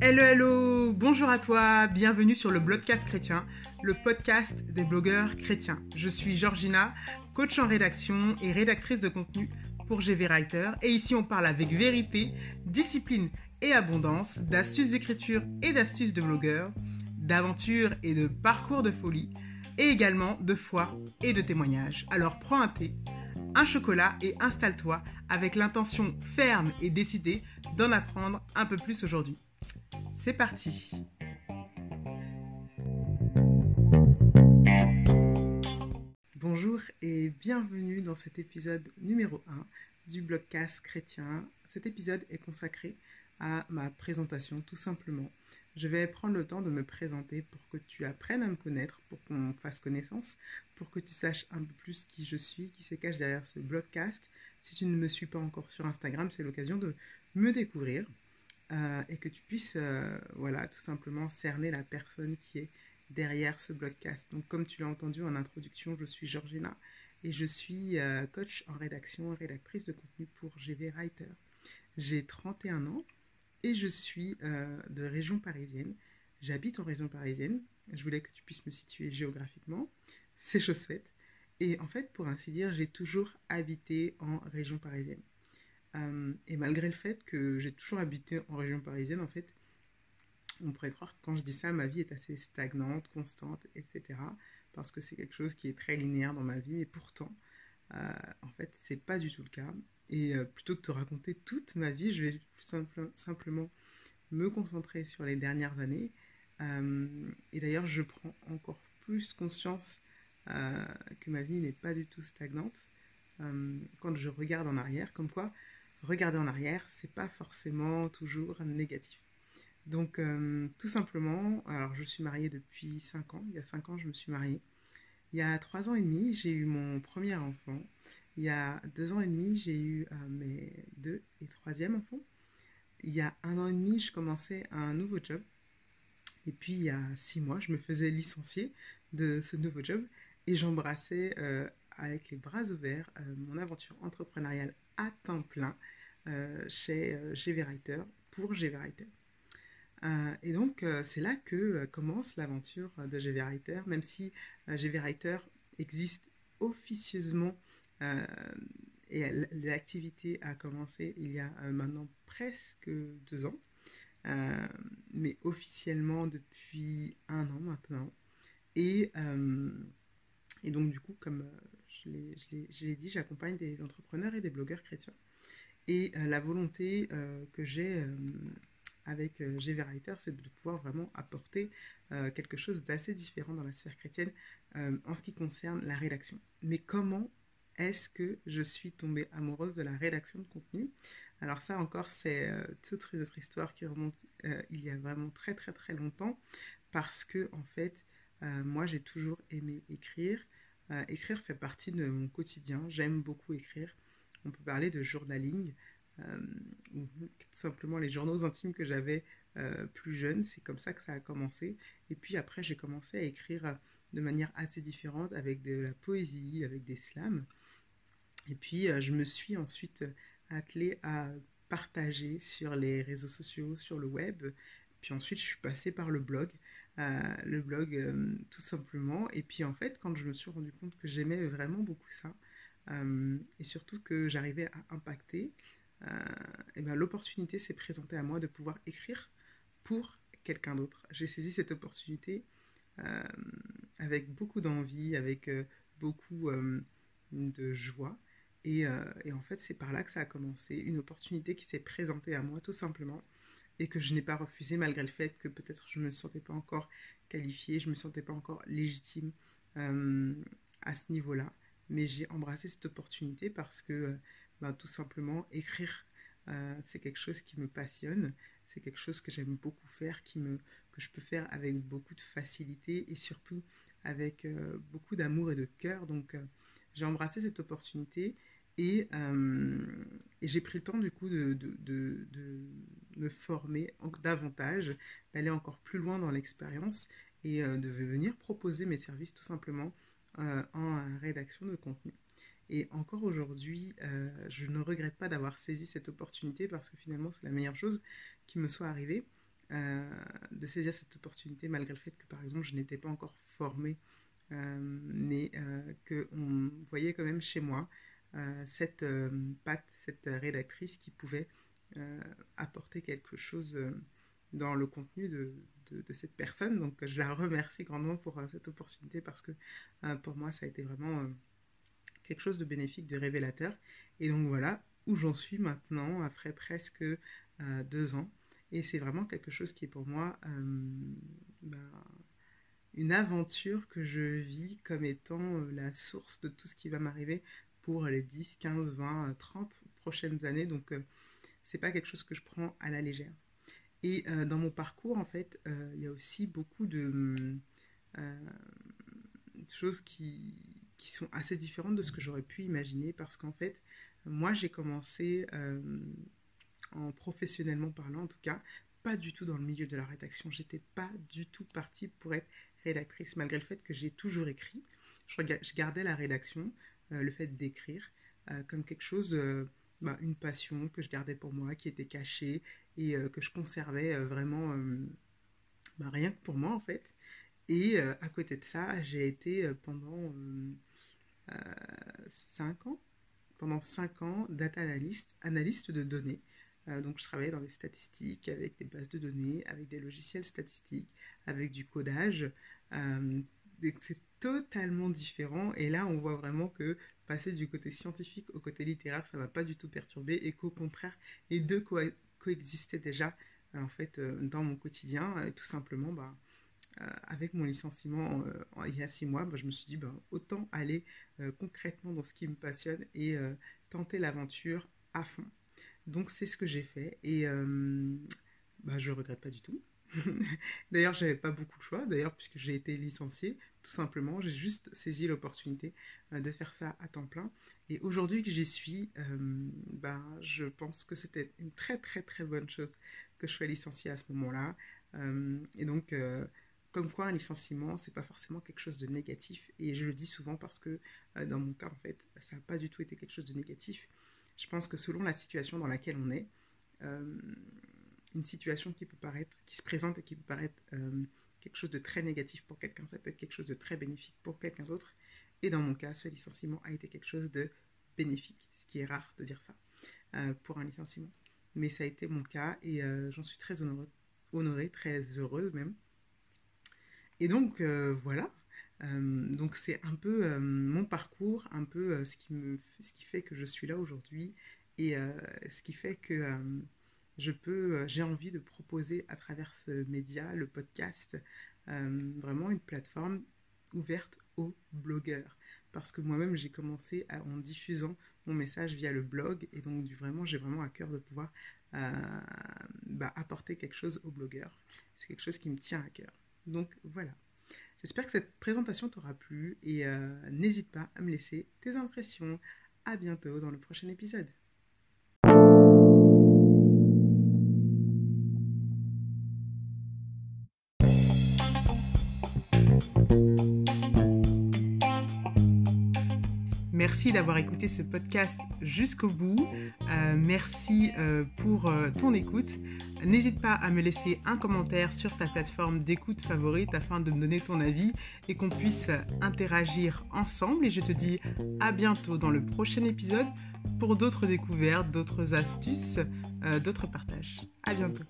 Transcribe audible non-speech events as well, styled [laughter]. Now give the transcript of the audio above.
Hello, hello, bonjour à toi, bienvenue sur le Blogcast chrétien, le podcast des blogueurs chrétiens. Je suis Georgina, coach en rédaction et rédactrice de contenu pour GV Writer. Et ici, on parle avec vérité, discipline et abondance, d'astuces d'écriture et d'astuces de blogueurs, d'aventures et de parcours de folie, et également de foi et de témoignages. Alors prends un thé, un chocolat et installe-toi avec l'intention ferme et décidée d'en apprendre un peu plus aujourd'hui. C'est parti Bonjour et bienvenue dans cet épisode numéro 1 du blogcast chrétien. Cet épisode est consacré à ma présentation tout simplement. Je vais prendre le temps de me présenter pour que tu apprennes à me connaître, pour qu'on fasse connaissance, pour que tu saches un peu plus qui je suis, qui se cache derrière ce blogcast. Si tu ne me suis pas encore sur Instagram, c'est l'occasion de me découvrir. Euh, et que tu puisses, euh, voilà, tout simplement cerner la personne qui est derrière ce blogcast. Donc, comme tu l'as entendu en introduction, je suis Georgina et je suis euh, coach en rédaction rédactrice de contenu pour GV Writer. J'ai 31 ans et je suis de région parisienne. J'habite en région parisienne. Je voulais que tu puisses me situer géographiquement. C'est chose faite. Et en fait, pour ainsi dire, j'ai toujours habité en région parisienne. Euh, et malgré le fait que j'ai toujours habité en région parisienne, en fait, on pourrait croire que quand je dis ça, ma vie est assez stagnante, constante, etc. Parce que c'est quelque chose qui est très linéaire dans ma vie, mais pourtant, euh, en fait, c'est pas du tout le cas. Et euh, plutôt que de te raconter toute ma vie, je vais simplement me concentrer sur les dernières années. et d'ailleurs, je prends encore plus conscience que ma vie n'est pas du tout stagnante quand je regarde en arrière, comme quoi regarder en arrière, c'est pas forcément toujours négatif. Donc, euh, tout simplement, alors je suis mariée depuis 5 ans. Il y a 5 ans, je me suis mariée. Il y a 3 ans et demi, j'ai eu mon premier enfant. Il y a 2 ans et demi, j'ai eu euh, mes deux et troisième enfants. Il y a un an et demi, je commençais un nouveau job. Et puis, il y a 6 mois, je me faisais licencier de ce nouveau job et j'embrassais euh, avec les bras ouverts mon aventure entrepreneuriale à temps plein euh, chez euh, GV Writer pour GV Writer. Euh, et donc, c'est là que commence l'aventure de GV Writer, même si GV Writer existe officieusement et l'activité a commencé il y a maintenant presque deux ans, mais officiellement depuis un an maintenant. Et, et donc, du coup, comme je l'ai dit, j'accompagne des entrepreneurs et des blogueurs chrétiens. Et euh, la volonté euh, que j'ai euh, avec GV Writer, c'est de pouvoir vraiment apporter quelque chose d'assez différent dans la sphère chrétienne en ce qui concerne la rédaction. Mais comment est-ce que je suis tombée amoureuse de la rédaction de contenu? Alors ça encore, c'est toute une autre histoire qui remonte il y a vraiment très très très longtemps, parce que en fait, moi j'ai toujours aimé écrire. Euh, écrire fait partie de mon quotidien. J'aime beaucoup écrire. On peut parler de journaling, euh, ou tout simplement les journaux intimes que j'avais euh, plus jeune. C'est comme ça que ça a commencé. Et puis après, j'ai commencé à écrire de manière assez différente, avec de la poésie, avec des slams. Et puis, je me suis ensuite attelée à partager sur les réseaux sociaux, sur le web. Puis ensuite, je suis passée par le blog le blog euh, tout simplement. Et puis en fait, quand je me suis rendu compte que j'aimais vraiment beaucoup ça, euh, et surtout que j'arrivais à impacter, et euh, eh ben, l'opportunité s'est présentée à moi de pouvoir écrire pour quelqu'un d'autre. J'ai saisi cette opportunité avec beaucoup d'envie, avec beaucoup de joie. Et, en fait, c'est par là que ça a commencé. Une opportunité qui s'est présentée à moi, tout simplement et que je n'ai pas refusé malgré le fait que peut-être je ne me sentais pas encore qualifiée, je ne me sentais pas encore légitime euh, à ce niveau-là. Mais j'ai embrassé cette opportunité parce que euh, ben, tout simplement écrire, euh, c'est quelque chose qui me passionne, c'est quelque chose que j'aime beaucoup faire, qui me, que je peux faire avec beaucoup de facilité et surtout avec beaucoup d'amour et de cœur. Donc j'ai embrassé cette opportunité euh, et, j'ai pris le temps du coup de, de, me former davantage, d'aller encore plus loin dans l'expérience et euh, de venir proposer mes services tout simplement euh, en rédaction de contenu. Et encore aujourd'hui, je ne regrette pas d'avoir saisi cette opportunité parce que finalement, c'est la meilleure chose qui me soit arrivée. de saisir cette opportunité malgré le fait que par exemple je n'étais pas encore formée mais qu'on voyait quand même chez moi cette patte, cette rédactrice qui pouvait apporter quelque chose dans le contenu de, de, cette personne. Donc je la remercie grandement pour euh, cette opportunité parce que euh, pour moi ça a été vraiment euh, quelque chose de bénéfique, de révélateur. Et donc voilà où j'en suis maintenant après presque deux ans. Et c'est vraiment quelque chose qui est pour moi bah, une aventure que je vis comme étant la source de tout ce qui va m'arriver pour les 10, 15, 20, 30 prochaines années. Donc c'est pas quelque chose que je prends à la légère. Et euh, dans mon parcours, en fait, euh, il y a aussi beaucoup de euh, choses qui, qui, sont assez différentes de ce que j'aurais pu imaginer parce qu'en fait, moi, j'ai commencé, en professionnellement parlant en tout cas, pas du tout dans le milieu de la rédaction. J'étais pas du tout partie pour être rédactrice, malgré le fait que j'ai toujours écrit. Je, gardais la rédaction, le fait d'écrire, comme quelque chose bah, une passion que je gardais pour moi, qui était cachée et euh, que je conservais euh, vraiment euh, bah, rien que pour moi en fait. Et à côté de ça, j'ai été pendant 5 ans, pendant 5 ans, data analyst, analyste de données. donc je travaillais dans les statistiques, avec des bases de données, avec des logiciels statistiques, avec du codage. c'est totalement différent. Et là, on voit vraiment que passer du côté scientifique au côté littéraire, ça ne va pas du tout perturber et qu'au contraire, les deux coexistaient déjà euh, en fait euh, dans mon quotidien. tout simplement, bah, euh, avec mon licenciement il y a six mois, je me suis dit bah, autant aller concrètement dans ce qui me passionne et tenter l'aventure à fond. Donc c'est ce que j'ai fait et bah, je regrette pas du tout. [laughs] D'ailleurs, j'avais pas beaucoup de choix, d'ailleurs, puisque j'ai été licenciée, tout simplement. J'ai juste saisi l'opportunité euh, de faire ça à temps plein. Et aujourd'hui que j'y suis, euh, bah, je pense que c'était une très très très bonne chose que je sois licenciée à ce moment-là. Euh, et donc, comme quoi un licenciement, c'est pas forcément quelque chose de négatif. Et je le dis souvent parce que dans mon cas, en fait, ça n'a pas du tout été quelque chose de négatif. Je pense que selon la situation dans laquelle on est, une situation qui peut paraître, qui se présente et qui peut paraître euh, quelque chose de très négatif pour quelqu'un, ça peut être quelque chose de très bénéfique pour quelqu'un d'autre. Et dans mon cas, ce licenciement a été quelque chose de bénéfique, ce qui est rare de dire ça euh, pour un licenciement. Mais ça a été mon cas et euh, j'en suis très honorée, très heureuse même. Et donc voilà, donc c'est un peu mon parcours, un peu ce, qui me, ce qui fait que je suis là aujourd'hui et ce qui fait que je peux, euh, j'ai envie de proposer à travers ce média, le podcast, euh, vraiment une plateforme ouverte aux blogueurs. Parce que moi-même, j'ai commencé en diffusant mon message via le blog. Et donc, du, vraiment, j'ai vraiment à cœur de pouvoir euh, bah, apporter quelque chose aux blogueurs. C'est quelque chose qui me tient à cœur. Donc, voilà. J'espère que cette présentation t'aura plu et n'hésite pas à me laisser tes impressions. À bientôt dans le prochain épisode. Merci d'avoir écouté ce podcast jusqu'au bout. Euh, merci euh, pour euh, ton écoute. N'hésite pas à me laisser un commentaire sur ta plateforme d'écoute favorite afin de me donner ton avis et qu'on puisse interagir ensemble. Et je te dis à bientôt dans le prochain épisode pour d'autres découvertes, d'autres astuces, d'autres partages. À bientôt.